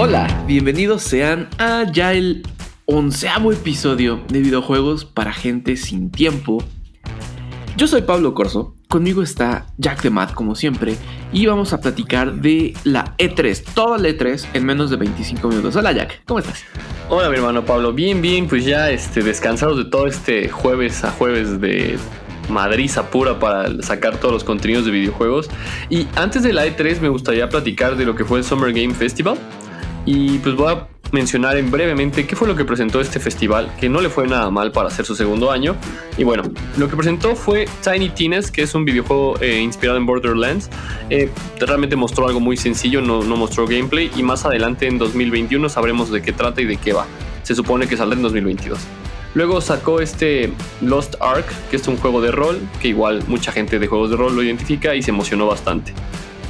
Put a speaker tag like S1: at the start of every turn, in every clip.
S1: Hola, bienvenidos sean a ya el onceavo episodio de videojuegos para gente sin tiempo. Yo soy Pablo Corso, conmigo está Jack de Matt como siempre y vamos a platicar de la E3, toda la E3 en menos de 25 minutos. Hola Jack, ¿cómo estás?
S2: Hola mi hermano Pablo, bien, bien, pues ya este, descansados de todo este jueves a jueves de madriza pura para sacar todos los contenidos de videojuegos. Y antes de la E3 me gustaría platicar de lo que fue el Summer Game Festival. Y pues voy a mencionar en brevemente qué fue lo que presentó este festival, que no le fue nada mal para hacer su segundo año. Y bueno, lo que presentó fue Tiny Tina's, que es un videojuego eh, inspirado en Borderlands. Eh, realmente mostró algo muy sencillo, no, no mostró gameplay. Y más adelante en 2021 sabremos de qué trata y de qué va. Se supone que saldrá en 2022. Luego sacó este Lost Ark, que es un juego de rol, que igual mucha gente de juegos de rol lo identifica y se emocionó bastante.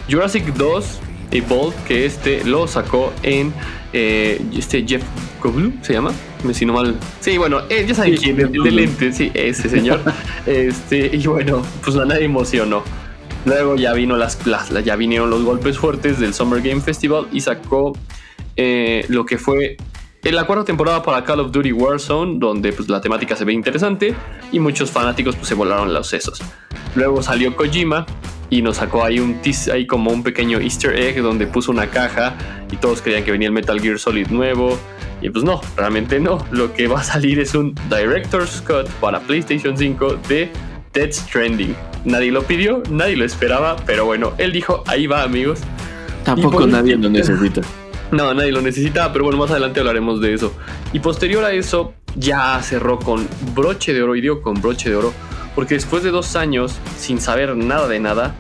S2: Jurassic 2 Evolved, que este lo sacó en eh, este Jeff Goldblum, se llama, me si mal. Sí, bueno, eh, ya saben quién es, de lente, sí, ese señor. este, y bueno, pues a nadie emocionó. Luego ya vino las, las, ya vinieron los golpes fuertes del Summer Game Festival y sacó eh, lo que fue en la cuarta temporada para Call of Duty Warzone, donde pues, la temática se ve interesante y muchos fanáticos pues, se volaron los sesos. Luego salió Kojima y nos sacó ahí un ahí como un pequeño easter egg donde puso una caja y todos creían que venía el Metal Gear Solid nuevo y pues no, realmente no. Lo que va a salir es un Director's Cut para PlayStation 5 de Dead Stranding. Nadie lo pidió, nadie lo esperaba, pero bueno, él dijo, ahí va amigos.
S1: Tampoco nadie lo necesita.
S2: No, nadie lo necesitaba, pero bueno, más adelante hablaremos de eso. Y posterior a eso, ya cerró con broche de oro, y digo con broche de oro, porque después de dos años, sin saber nada de nada,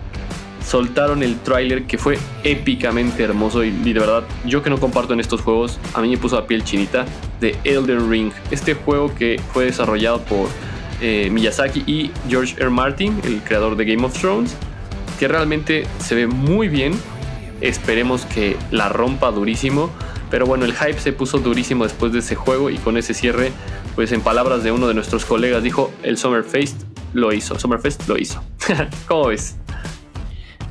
S2: soltaron el tráiler que fue épicamente hermoso y, de verdad, yo que no comparto en estos juegos, a mí me puso la piel chinita de Elden Ring, este juego que fue desarrollado por eh, Miyazaki y George R. Martin, el creador de Game of Thrones, que realmente se ve muy bien, Esperemos que la rompa durísimo. Pero bueno, el hype se puso durísimo después de ese juego y con ese cierre, pues en palabras de uno de nuestros colegas dijo, el Summerfest lo hizo, Summerfest lo hizo. ¿Cómo ves?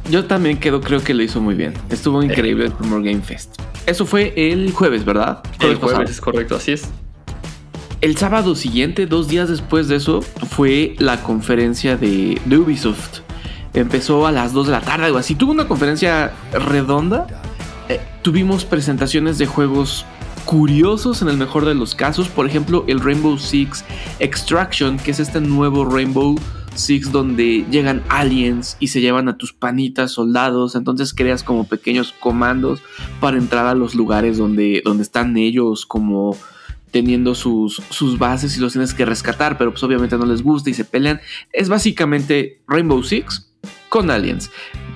S1: Yo también quedo, creo que lo hizo muy bien. Estuvo increíble el Summer Game Fest. Eso fue el jueves, ¿verdad?
S2: el jueves, es correcto, así es.
S1: El sábado siguiente, dos días después de eso, fue la conferencia de Ubisoft empezó a las 2 de la tarde, algo así. Tuvo una conferencia redonda. Eh, tuvimos presentaciones de juegos curiosos en el mejor de los casos. Por ejemplo, el Rainbow Six Extraction, que es este nuevo Rainbow Six donde llegan aliens y se llevan a tus panitas soldados. Entonces creas como pequeños comandos para entrar a los lugares donde, donde están ellos como teniendo sus, sus bases y los tienes que rescatar, pero pues obviamente no les gusta y se pelean. Es básicamente Rainbow Six, con aliens.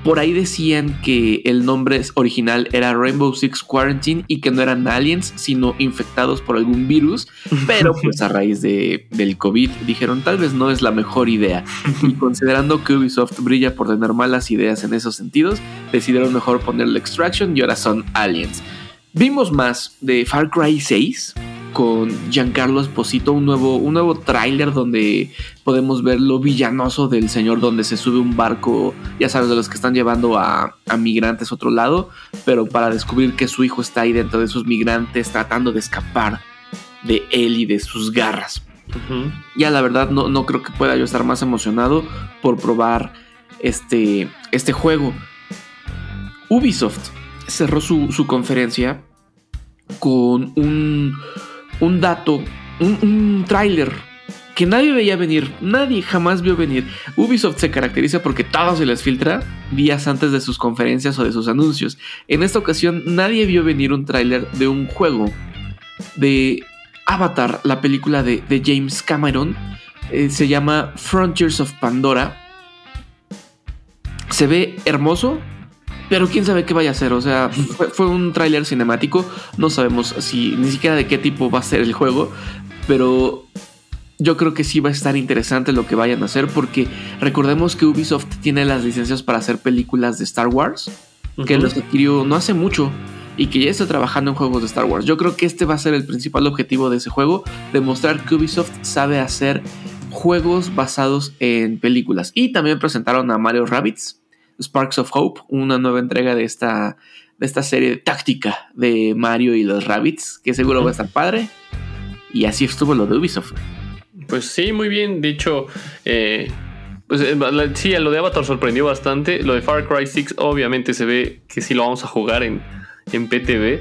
S1: Por ahí decían que el nombre original era Rainbow Six Quarantine y que no eran aliens, sino infectados por algún virus. Pero pues a raíz de, del COVID dijeron tal vez no es la mejor idea. Y considerando que Ubisoft brilla por tener malas ideas en esos sentidos, decidieron mejor ponerle Extraction y ahora son aliens. Vimos más de Far Cry 6, con Giancarlo Esposito, un nuevo, un nuevo tráiler donde podemos ver lo villanoso del señor donde se sube un barco, ya sabes, de los que están llevando a, migrantes a otro lado, pero para descubrir que su hijo está ahí dentro de esos migrantes tratando de escapar de él y de sus garras. Ya la verdad no, no, creo que pueda yo estar más emocionado por probar este, este juego. Ubisoft cerró su, su conferencia con un un dato, un, tráiler que nadie veía venir, nadie jamás vio venir. Ubisoft se caracteriza porque todo se les filtra días antes de sus conferencias o de sus anuncios. En esta ocasión nadie vio venir un tráiler de un juego de Avatar, la película de, James Cameron. Eh, se llama Frontiers of Pandora. Se ve hermoso, pero quién sabe qué vaya a ser. O sea, fue, un tráiler cinemático. No sabemos si ni siquiera de qué tipo va a ser el juego. Pero yo creo que sí va a estar interesante lo que vayan a hacer. Porque recordemos que Ubisoft tiene las licencias para hacer películas de Star Wars. Que los adquirió no hace mucho. Y que ya está trabajando en juegos de Star Wars. Yo creo que este va a ser el principal objetivo de ese juego. Demostrar que Ubisoft sabe hacer juegos basados en películas. Y también presentaron a Mario Rabbits Sparks of Hope, una nueva entrega de esta, de esta serie táctica de Mario y los Rabbits, que seguro va a estar padre. Y así estuvo lo de Ubisoft.
S2: Pues sí, muy bien. Dicho, eh, pues, eh, sí, lo de Avatar sorprendió bastante. Lo de Far Cry 6, obviamente se ve que sí lo vamos a jugar en, en PTV.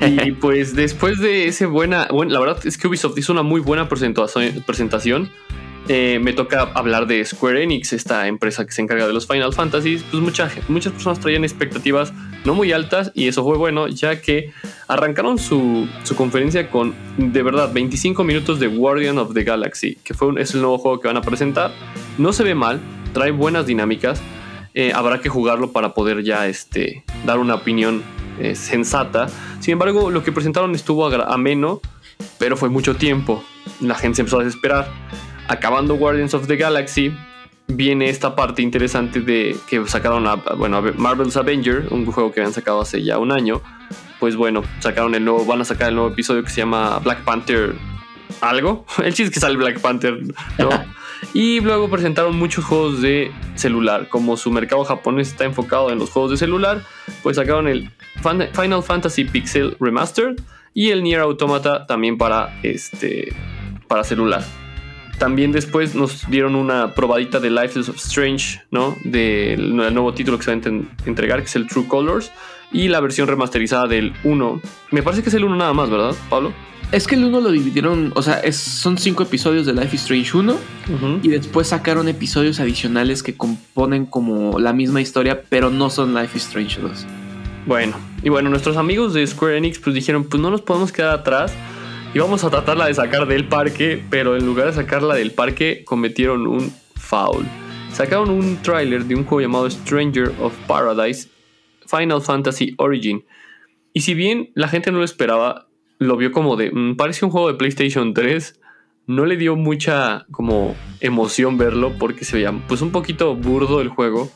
S2: y pues después de ese buena, bueno, la verdad es que Ubisoft hizo una muy buena presentación. Eh, me toca hablar de Square Enix, esta empresa que se encarga de los Final Fantasy. Pues mucha, muchas personas traían expectativas no muy altas y eso fue bueno, ya que arrancaron su, conferencia con de verdad 25 minutos de Guardian of the Galaxy, que fue es el nuevo juego que van a presentar. No se ve mal, trae buenas dinámicas. Eh, habrá que jugarlo para poder ya este, dar una opinión eh, sensata. Sin embargo, lo que presentaron estuvo ameno, pero fue mucho tiempo. La gente se empezó a desesperar acabando Guardians of the Galaxy, viene esta parte interesante de que sacaron a, bueno, Marvel's Avenger, un juego que habían sacado hace ya un año. Pues bueno, sacaron el nuevo, van a sacar el nuevo episodio que se llama Black Panther algo. El chiste es que sale Black Panther, ¿no? y luego presentaron muchos juegos de celular. Como su mercado japonés está enfocado en los juegos de celular, pues sacaron el Final Fantasy Pixel Remastered y el Nier Automata también para este para celular. También después nos dieron una probadita de Life is Strange, ¿no? Del nuevo título que se va a entregar, que es el True Colors. Y la versión remasterizada del 1. Me parece que es el 1 nada más, ¿verdad, Pablo?
S1: Es que el 1 lo dividieron, o sea, son cinco episodios de Life is Strange 1 y después sacaron episodios adicionales que componen como la misma historia, pero no son Life is Strange 2.
S2: Bueno, y bueno, nuestros amigos de Square Enix pues dijeron, pues no nos podemos quedar atrás y vamos a tratarla de sacar del parque, pero en lugar de sacarla del parque cometieron un foul. Sacaron un tráiler de un juego llamado Stranger of Paradise Final Fantasy Origin. Y si bien la gente no lo esperaba, lo vio como de, mm, parece un juego de PlayStation 3, no le dio mucha como emoción verlo porque se veía pues un poquito burdo el juego.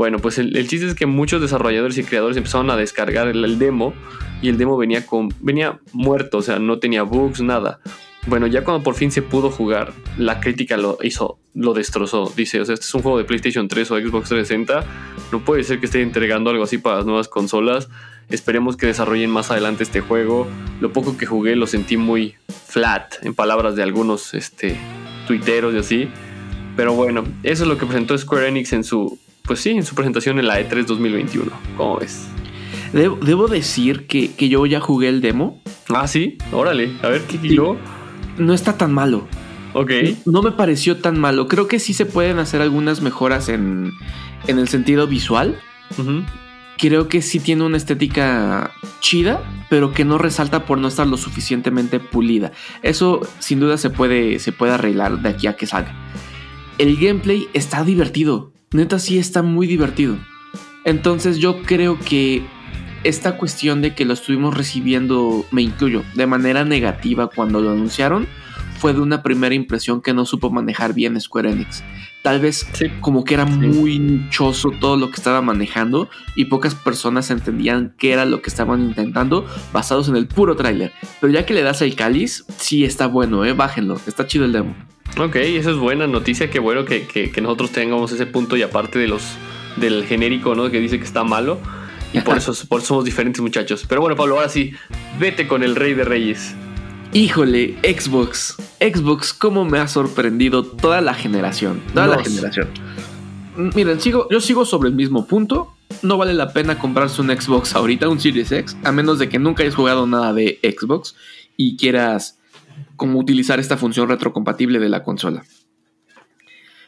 S2: Bueno, pues el, chiste es que muchos desarrolladores y creadores empezaron a descargar el, demo y el demo venía, con, venía muerto, o sea, no tenía bugs, nada. Bueno, ya cuando por fin se pudo jugar, la crítica lo hizo, lo destrozó. Dice, o sea, este es un juego de PlayStation 3 o Xbox 360. No puede ser que esté entregando algo así para las nuevas consolas. Esperemos que desarrollen más adelante este juego. Lo poco que jugué lo sentí muy flat, en palabras de algunos este, tuiteros y así. Pero bueno, eso es lo que presentó Square Enix en su pues sí, en su presentación en la E3 2021. ¿Cómo ves?
S1: Debo, decir que, yo ya jugué el demo.
S2: Ah, sí, órale. A ver, ¿qué yo?
S1: No está tan malo.
S2: Ok.
S1: No me pareció tan malo. Creo que sí se pueden hacer algunas mejoras en, el sentido visual. Creo que sí tiene una estética chida, pero que no resalta por no estar lo suficientemente pulida. Eso sin duda se puede, se puede arreglar de aquí a que salga. El gameplay está divertido neta sí está muy divertido. Entonces yo creo que esta cuestión de que lo estuvimos recibiendo, me incluyo, de manera negativa cuando lo anunciaron, fue de una primera impresión que no supo manejar bien Square Enix. Tal vez como que era muy nichoso todo lo que estaba manejando y pocas personas entendían qué era lo que estaban intentando basados en el puro tráiler. Pero ya que le das el cáliz, sí está bueno, eh, bájenlo, está chido el demo.
S2: Ok, eso es buena noticia, qué bueno que, nosotros tengamos ese punto y aparte de los del genérico, ¿no? Que dice que está malo. Y por eso, por somos diferentes muchachos. Pero bueno, Pablo, ahora sí, vete con el rey de reyes.
S1: Híjole, Xbox. Xbox, cómo me ha sorprendido toda la generación. Toda la generación. Miren, sigo, yo sigo sobre el mismo punto. No vale la pena comprarse un Xbox ahorita, un Series X, a menos de que nunca hayas jugado nada de Xbox y quieras cómo utilizar esta función retrocompatible de la consola.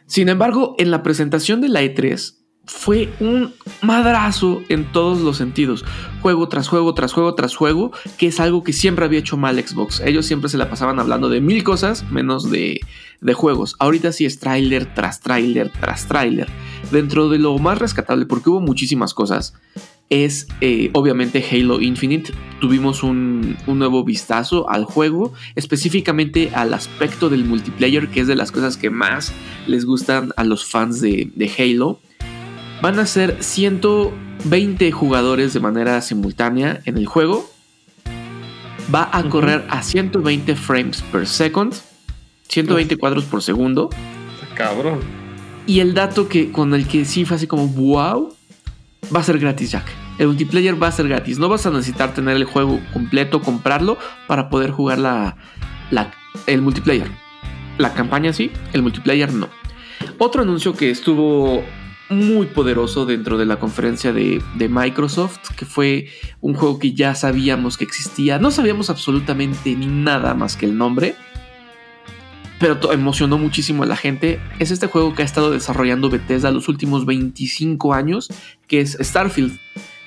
S1: Sin embargo, en la presentación de la E3 fue un madrazo en todos los sentidos. Juego tras juego, tras juego, tras juego, que es algo que siempre había hecho mal Xbox. Ellos siempre se la pasaban hablando de mil cosas menos de, de juegos. Ahorita sí es tráiler tras tráiler tras tráiler. Dentro de lo más rescatable, porque hubo muchísimas cosas, es eh, obviamente Halo Infinite. Tuvimos un, nuevo vistazo al juego, específicamente al aspecto del multiplayer, que es de las cosas que más les gustan a los fans de, Halo. Van a ser 120 jugadores de manera simultánea en el juego. Va a correr a 120 frames per second, 120 cuadros por segundo.
S2: Cabrón.
S1: Y el dato que con el que sí fue así como wow va a ser gratis, Jack. El multiplayer va a ser gratis. No vas a necesitar tener el juego completo, comprarlo para poder jugar la, el multiplayer. La campaña sí, el multiplayer no. Otro anuncio que estuvo muy poderoso dentro de la conferencia de, de, Microsoft, que fue un juego que ya sabíamos que existía. No sabíamos absolutamente ni nada más que el nombre, pero emocionó muchísimo a la gente. Es este juego que ha estado desarrollando Bethesda los últimos 25 años, que es Starfield.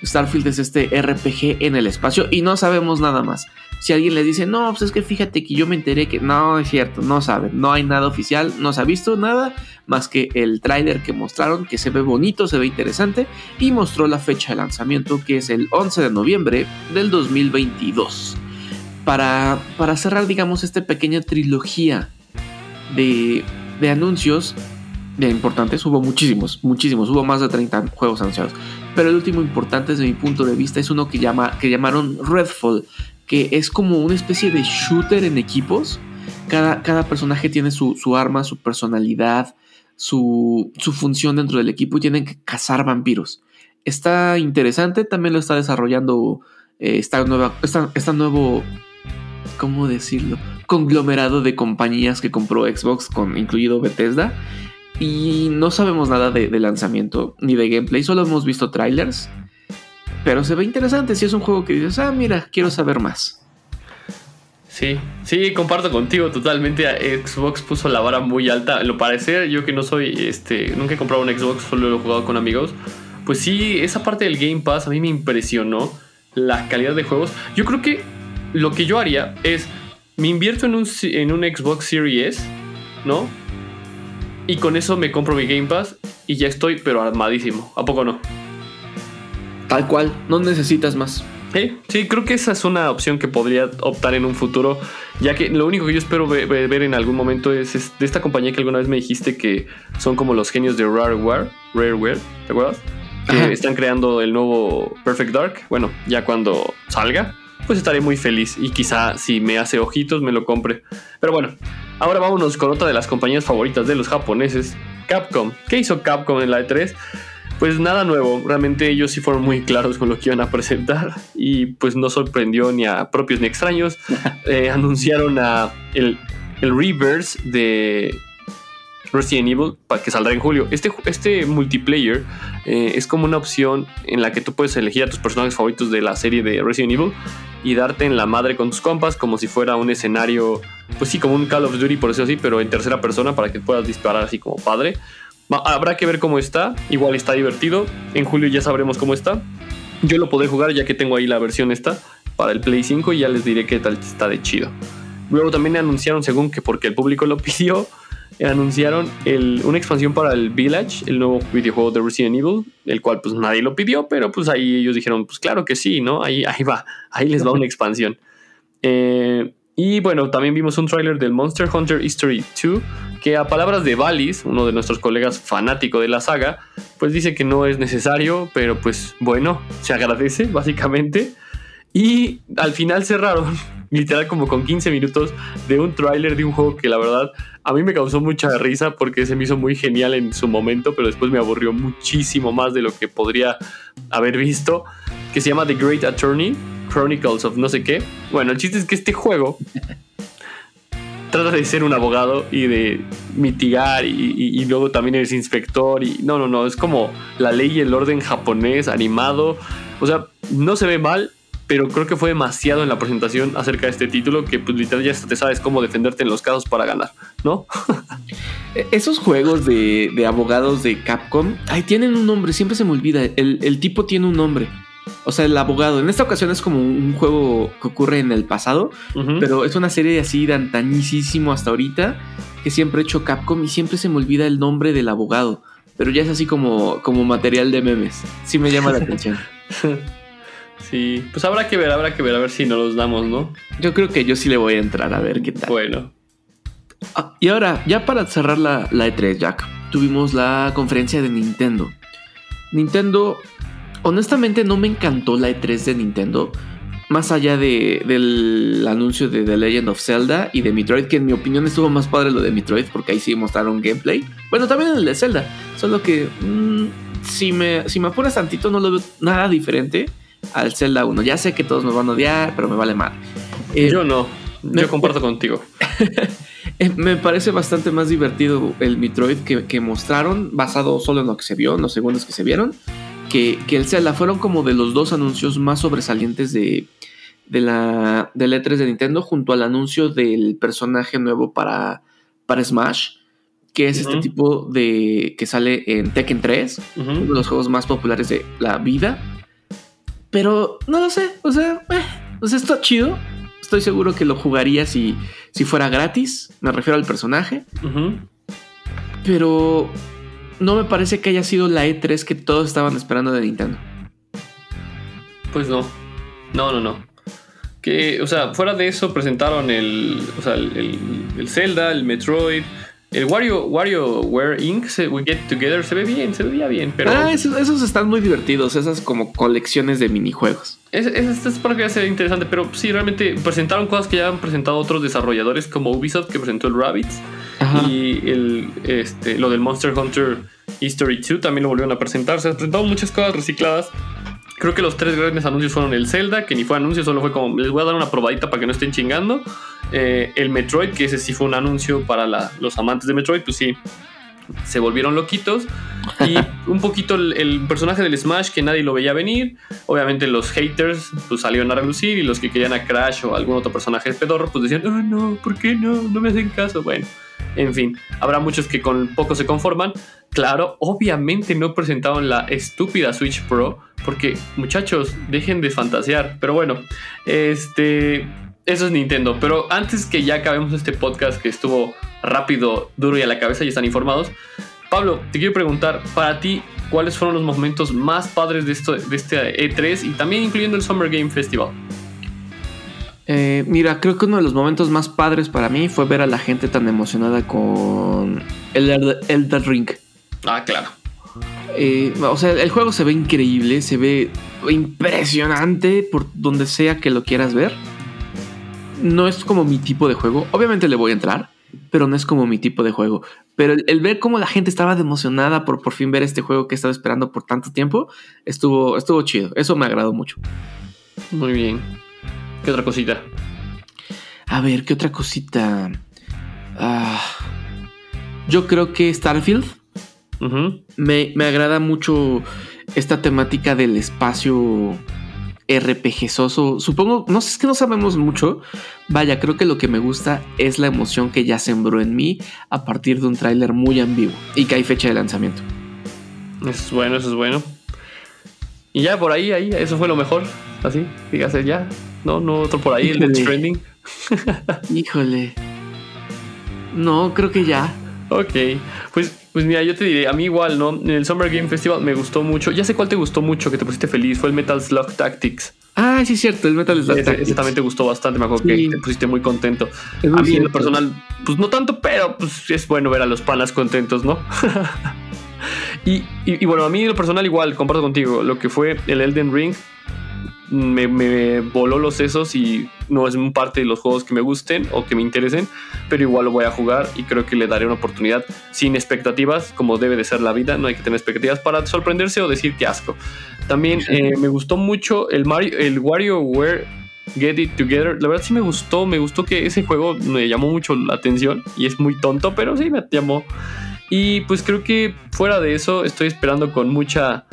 S1: Starfield es este RPG en el espacio y no sabemos nada más. Si alguien les dice, no, pues es que fíjate que yo me enteré que no es cierto, no saben, no hay nada oficial, no se ha visto nada más que el tráiler que mostraron, que se ve bonito, se ve interesante y mostró la fecha de lanzamiento que es el 11 de noviembre del 2022. Para, para cerrar, digamos, esta pequeña trilogía de, de anuncios, de importantes, hubo muchísimos, muchísimos, hubo más de 30 juegos anunciados. Pero el último importante desde mi punto de vista es uno que, llama, que llamaron Redfall, que es como una especie de shooter en equipos. Cada, cada personaje tiene su, arma, su personalidad, su, su, función dentro del equipo y tienen que cazar vampiros. Está interesante, también lo está desarrollando eh, esta, nueva, esta, nuevo, ¿cómo decirlo? Conglomerado de compañías que compró Xbox, con, incluido Bethesda. Y no sabemos nada de, lanzamiento ni de gameplay, solo hemos visto trailers. Pero se ve interesante si es un juego que dices, ah, mira, quiero saber más.
S2: Sí, sí, comparto contigo totalmente. Xbox puso la vara muy alta. Lo parece, yo que no soy, este, nunca he comprado un Xbox, solo lo he jugado con amigos. Pues sí, esa parte del Game Pass a mí me impresionó la calidad de juegos. Yo creo que lo que yo haría es, me invierto en un, en un Xbox Series S, ¿no? Y con eso me compro mi Game Pass y ya estoy, pero armadísimo. ¿A poco no?
S1: Tal cual, no necesitas más.
S2: Sí, sí, creo que esa es una opción que podría optar en un futuro, ya que lo único que yo espero ver, en algún momento es, de esta compañía que alguna vez me dijiste que son como los genios de Rareware, Rareware, ¿te acuerdas? Que están creando el nuevo Perfect Dark. Bueno, ya cuando salga, pues estaré muy feliz y quizá si me hace ojitos me lo compre. Pero bueno, ahora vámonos con otra de las compañías favoritas de los japoneses, Capcom. ¿Qué hizo Capcom en la E3? Pues nada nuevo, realmente ellos sí fueron muy claros con lo que iban a presentar y pues no sorprendió ni a propios ni extraños. Eh, anunciaron a el, el reverse de Resident Evil para que saldrá en julio. Este, este multiplayer eh, es como una opción en la que tú puedes elegir a tus personajes favoritos de la serie de Resident Evil y darte en la madre con tus compas como si fuera un escenario, pues sí, como un Call of Duty por decirlo así, pero en tercera persona para que puedas disparar así como padre. Habrá que ver cómo está. Igual está divertido. En julio ya sabremos cómo está. Yo lo podré jugar ya que tengo ahí la versión esta para el Play 5 y ya les diré qué tal está de chido. Luego también anunciaron, según que porque el público lo pidió, anunciaron una expansión para el Village, el nuevo videojuego de Resident Evil, el cual pues nadie lo pidió, pero pues ahí ellos dijeron, pues claro que sí, ¿no? Ahí, ahí va, ahí les va una expansión. Eh, y bueno, también vimos un tráiler del Monster Hunter History 2, que a palabras de Valis, uno de nuestros colegas fanático de la saga, pues dice que no es necesario, pero pues bueno, se agradece básicamente. Y al final cerraron, literal como con 15 minutos de un tráiler de un juego que la verdad a mí me causó mucha risa porque se me hizo muy genial en su momento, pero después me aburrió muchísimo más de lo que podría haber visto, que se llama The Great Attorney Chronicles of no sé qué. Bueno, el chiste es que este juego trata de ser un abogado y de mitigar y, luego también eres inspector y no, no, no, es como la ley y el orden japonés animado. O sea, no se ve mal, pero creo que fue demasiado en la presentación acerca de este título que pues literal ya te sabes cómo defenderte en los casos para ganar, ¿no?
S1: E, esos juegos de, abogados de Capcom, ay, tienen un nombre, siempre se me olvida, el, el tipo tiene un nombre. O sea, el abogado. En esta ocasión es como un juego que ocurre en el pasado, pero es una serie así de antañísimo hasta ahorita que siempre he hecho Capcom y siempre se me olvida el nombre del abogado. Pero ya es así como, como material de memes. Sí me llama la atención.
S2: Sí, pues habrá que ver, habrá que ver, a ver si nos los damos, ¿no?
S1: Yo creo que yo sí le voy a entrar a ver qué tal.
S2: Bueno.
S1: Ah, y ahora, ya para cerrar la, la E3, Jack, tuvimos la conferencia de Nintendo. Nintendo honestamente no me encantó la E3 de Nintendo. Más allá del anuncio de The Legend of Zelda y de Metroid, que en mi opinión estuvo más padre lo de Metroid, porque ahí sí mostraron gameplay. Bueno, también el de Zelda, solo que mm, si me, si me apuras tantito, no lo veo nada diferente al Zelda 1. Ya sé que todos me van a odiar, pero me vale mal.
S2: Eh, yo no, yo comparto contigo.
S1: Eh, me parece bastante más divertido el Metroid que, mostraron, basado solo en lo que se vio, en los segundos que se vieron, que, que el Zelda. Fueron como de los dos anuncios más sobresalientes de, de la del E3 de Nintendo, junto al anuncio del personaje nuevo para, para Smash que es este tipo de que sale en Tekken 3, uno de los juegos más populares de la vida. Pero no lo sé, o sea, eh, o sea, está chido. Estoy seguro que lo jugaría si, si fuera gratis. Me refiero al personaje. Pero no me parece que haya sido la E3 que todos estaban esperando de Nintendo.
S2: Pues no. No, no, no. Que, o sea, fuera de eso presentaron el, o sea, el, el Zelda, el Metroid, el Wario, WarioWare Inc. We Get Together se ve bien, se veía bien, pero.
S1: Ah, esos, están muy divertidos, esas como colecciones de minijuegos.
S2: Es, es, es para que ser interesante, pero sí, realmente presentaron cosas que ya han presentado otros desarrolladores como Ubisoft, que presentó el Rabbits. Y el, este, lo del Monster Hunter History 2 también lo volvieron a presentar. Se han presentado muchas cosas recicladas. Creo que los tres grandes anuncios fueron el Zelda, que ni fue anuncio, solo fue como les voy a dar una probadita para que no estén chingando. Eh, el Metroid, que ese sí fue un anuncio para los amantes de Metroid, pues sí, se volvieron loquitos. Y un poquito el, personaje del Smash que nadie lo veía venir. Obviamente los haters pues salieron a relucir y los que querían a Crash o algún otro personaje pedorro pues decían, oh no, ¿por qué no? No me hacen caso. Bueno, en fin, habrá muchos que con poco se conforman. Claro, obviamente no presentaron la estúpida Switch Pro porque muchachos, dejen de fantasear. Pero bueno, este eso es Nintendo. Pero antes que ya acabemos este podcast que estuvo rápido, duro y a la cabeza y están informados, Pablo, te quiero preguntar, para ti, ¿cuáles fueron los momentos más padres de, esto, de este E3 y también incluyendo el Summer Game Festival?
S1: Eh, mira, creo que uno de los momentos más padres para mí fue ver a la gente tan emocionada con el Elder Ring.
S2: Ah, claro.
S1: Eh, o sea, el juego se ve increíble, se ve impresionante por donde sea que lo quieras ver no es como mi tipo de juego. Obviamente le voy a entrar, pero no es como mi tipo de juego. Pero el, ver cómo la gente estaba emocionada por por fin ver este juego que he estado esperando por tanto tiempo, estuvo, estuvo chido. Eso me agradó mucho.
S2: Muy bien. ¿Qué otra cosita?
S1: A ver, ¿qué otra cosita? Ah, yo creo que Starfield me, me agrada mucho esta temática del espacio RPGoso. Supongo, no sé, es que no sabemos mucho. Vaya, creo que lo que me gusta es la emoción que ya sembró en mí a partir de un tráiler muy ambiguo y que hay fecha de lanzamiento.
S2: Eso es bueno, eso es bueno. Y ya por ahí, ahí, eso fue lo mejor. Así, dígase ya. No, no otro por ahí, el trending.
S1: Híjole. No, creo que ya.
S2: Ok, pues pues mira, yo te diré, a mí igual, ¿no? En el Summer Game Festival me gustó mucho. Ya sé cuál te gustó mucho, que te pusiste feliz. Fue el Metal Slug Tactics.
S1: Ah, sí, es cierto, el Metal Slug Tactics.
S2: Ese también te gustó bastante, me acuerdo que te pusiste muy contento. a mí en lo personal, pues no tanto, pero pues es bueno ver a los panas contentos, ¿no? y, y, bueno, a mí en lo personal igual, comparto contigo, lo que fue el Elden Ring me, voló los sesos y no es parte de los juegos que me gusten o que me interesen, pero igual lo voy a jugar y creo que le daré una oportunidad sin expectativas, como debe de ser la vida, no hay que tener expectativas para sorprenderse o decir que asco. También eh, me gustó mucho el, Mario, el WarioWare Get It Together. La verdad sí me gustó, me gustó que ese juego me llamó mucho la atención y es muy tonto, pero sí me llamó. Y pues creo que fuera de eso estoy esperando con mucha,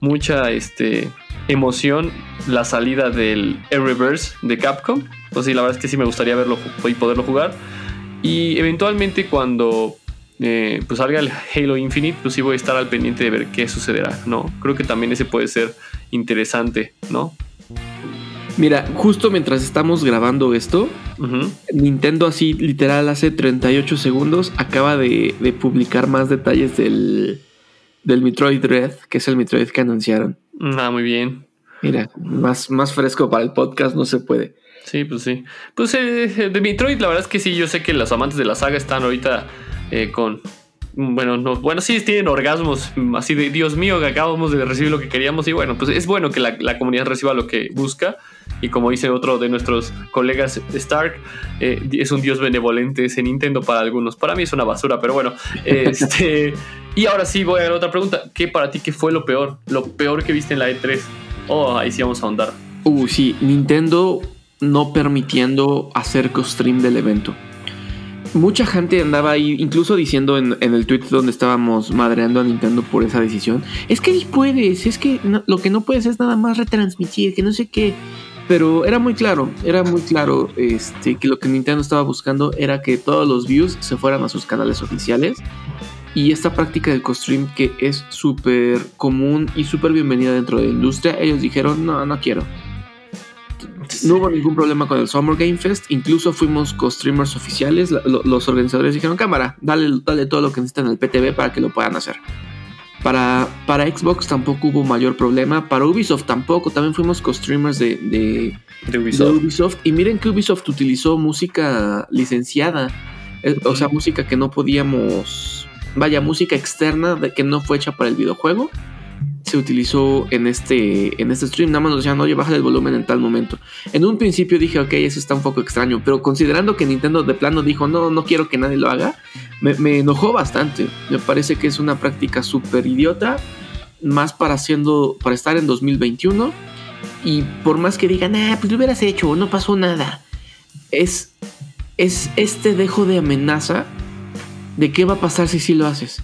S2: mucha, este, emoción la salida del Reverse de Capcom. Pues sí, la verdad es que sí me gustaría verlo y poderlo jugar. Y eventualmente cuando eh, pues salga el Halo Infinite, pues sí voy a estar al pendiente de ver qué sucederá, ¿no? Creo que también ese puede ser interesante, ¿no?
S1: Mira, justo mientras estamos grabando esto, Nintendo así literal hace 38 segundos acaba de, de publicar más detalles del, del Metroid Red, que es el Metroid que anunciaron.
S2: Ah, muy bien.
S1: Mira, más, más fresco para el podcast no se puede.
S2: Sí, pues sí. Pues eh, de Metroid, la verdad es que sí, yo sé que los amantes de la saga están ahorita eh, con. Bueno, no, bueno, sí tienen orgasmos así de Dios mío, que acabamos de recibir lo que queríamos. Y bueno, pues es bueno que la, la comunidad reciba lo que busca. Y como dice otro de nuestros colegas Stark, eh, es un dios benevolente ese Nintendo para algunos. Para mí es una basura, pero bueno. Este, y ahora sí voy a dar otra pregunta. ¿Qué para ti qué fue lo peor? Lo peor que viste en la E3. Oh, ahí sí vamos a ahondar.
S1: Uh, sí, Nintendo no permitiendo hacer co-stream del evento. Mucha gente andaba ahí, incluso diciendo en, el tweet donde estábamos madreando a Nintendo por esa decisión. Es que puedes, es que lo que no puedes es nada más retransmitir, que no sé qué. Pero era muy claro, era muy claro este, que lo que Nintendo estaba buscando era que todos los views se fueran a sus canales oficiales. Y esta práctica del co-stream que es súper común y súper bienvenida dentro de la industria, ellos dijeron, no, no quiero. No hubo ningún problema con el Summer Game Fest. Incluso fuimos co-streamers oficiales. los organizadores dijeron, cámara, dale, dale todo lo que necesitan al PTV para que lo puedan hacer. Para, para Xbox tampoco hubo mayor problema. Para Ubisoft tampoco. También fuimos co-streamers de, Ubisoft. Y miren que Ubisoft utilizó música licenciada. Eh, o sea, música que no podíamos... Vaya, música externa de que no fue hecha para el videojuego se utilizó en este, en este stream. Nada más nos decían, oye, baja el volumen en tal momento. En un principio dije, ok, eso está un poco extraño, pero considerando que Nintendo de plano dijo, no, no quiero que nadie lo haga, me, enojó bastante. Me parece que es una práctica súper idiota, más para, haciendo, para estar en 2021. Y por más que digan, ah, pues lo hubieras hecho, no pasó nada. Es, es este dejo de amenaza de qué va a pasar si sí lo haces.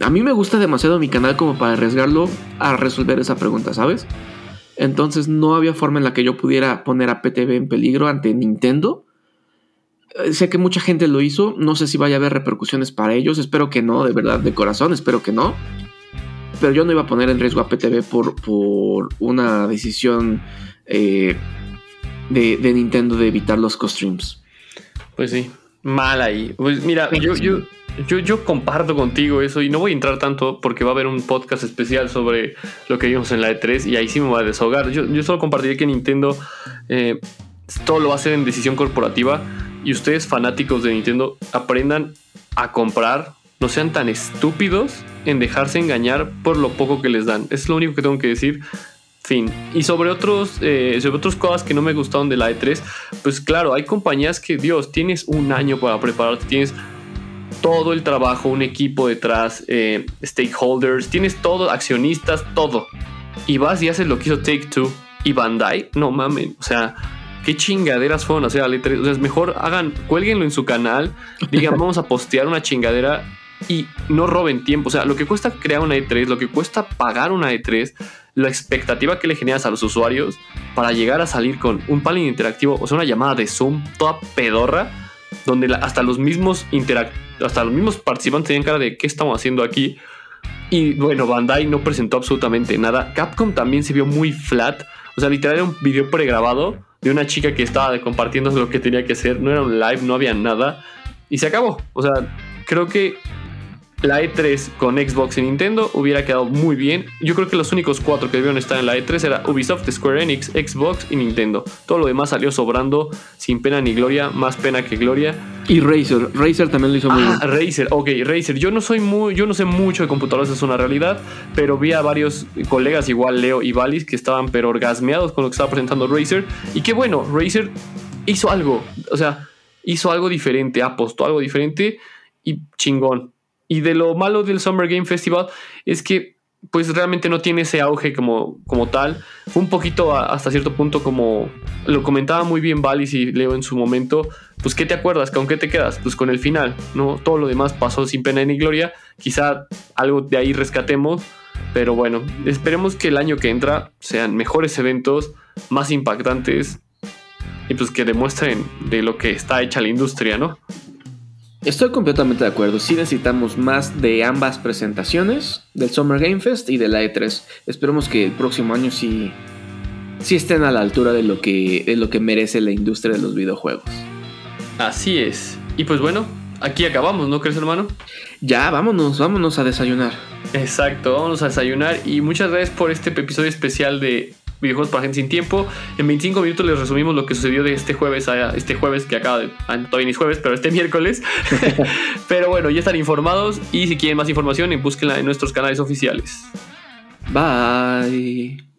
S1: A mí me gusta demasiado mi canal como para arriesgarlo a resolver esa pregunta, ¿sabes? Entonces no había forma en la que yo pudiera poner a PTV en peligro ante Nintendo. Eh, sé que mucha gente lo hizo, no sé si vaya a haber repercusiones para ellos, espero que no, de verdad, de corazón, espero que no. Pero yo no iba a poner en riesgo a PTV por, por una decisión eh, de, Nintendo de evitar los co-streams.
S2: Pues sí, mal ahí. Pues mira, yo, yo, yo, yo comparto contigo eso y no voy a entrar tanto porque va a haber un podcast especial sobre lo que vimos en la E3 y ahí sí me voy a desahogar. Yo, yo solo compartiré que Nintendo eh, todo lo va a hacer en decisión corporativa y ustedes fanáticos de Nintendo aprendan a comprar, no sean tan estúpidos en dejarse engañar por lo poco que les dan. Es lo único que tengo que decir. Fin. Y sobre otros, eh, sobre otras cosas que no me gustaron de la E3, pues claro, hay compañías que, Dios, tienes un año para prepararte, tienes todo el trabajo, un equipo detrás, eh, stakeholders, tienes todo, accionistas, todo. Y vas y haces lo que hizo Take Two y Bandai, no mamen, o sea, qué chingaderas fueron a hacer a E3. O sea, es mejor hagan, cuélguenlo en su canal, digan, vamos a postear una chingadera y no roben tiempo. O sea, lo que cuesta crear una E3, lo que cuesta pagar una E3, la expectativa que le generas a los usuarios para llegar a salir con un panel interactivo, o sea, una llamada de Zoom toda pedorra donde hasta los mismos hasta los mismos participantes tenían cara de qué estamos haciendo aquí. Y bueno, Bandai no presentó absolutamente nada. Capcom también se vio muy flat. O sea, literal era un video pregrabado de una chica que estaba compartiendo lo que tenía que hacer. No era un live, no había nada. Y se acabó. O sea, creo que la E3 con Xbox y Nintendo hubiera quedado muy bien. Yo creo que los únicos cuatro que debieron estar en la E3 era Ubisoft, Square Enix, Xbox y Nintendo. Todo lo demás salió sobrando sin pena ni gloria, más pena que gloria.
S1: Y Razer, Razer también lo hizo muy
S2: ah, bien. Razer, ok, Razer. Yo no soy muy, yo no sé mucho de computadoras, es una realidad, pero vi a varios colegas, igual Leo y Valis, que estaban pero orgasmeados con lo que estaba presentando Razer. Y qué bueno, Razer hizo algo, o sea, hizo algo diferente, apostó algo diferente y chingón. Y de lo malo del Summer Game Festival es que pues realmente no tiene ese auge como, como tal. Un poquito hasta cierto punto como lo comentaba muy bien Valis y Leo en su momento. Pues ¿qué te acuerdas? ¿Con qué te quedas? Pues con el final, ¿no? Todo lo demás pasó sin pena ni gloria. Quizá algo de ahí rescatemos. Pero bueno, esperemos que el año que entra sean mejores eventos, más impactantes y pues que demuestren de lo que está hecha la industria, ¿no?
S1: Estoy completamente de acuerdo. Sí necesitamos más de ambas presentaciones, del Summer Game Fest y de la E3. Esperemos que el próximo año sí, sí estén a la altura de lo, que, de lo que merece la industria de los videojuegos.
S2: Así es. Y pues bueno, aquí acabamos, ¿no crees, hermano?
S1: Ya, vámonos, vámonos a desayunar.
S2: Exacto, vámonos a desayunar. Y muchas gracias por este episodio especial de videojuegos para gente sin tiempo. En 25 minutos les resumimos lo que sucedió de este jueves a este jueves que acaba de. Ah, todavía ni es jueves, pero este miércoles. pero bueno, ya están informados y si quieren más información, búsquenla en nuestros canales oficiales.
S1: Bye.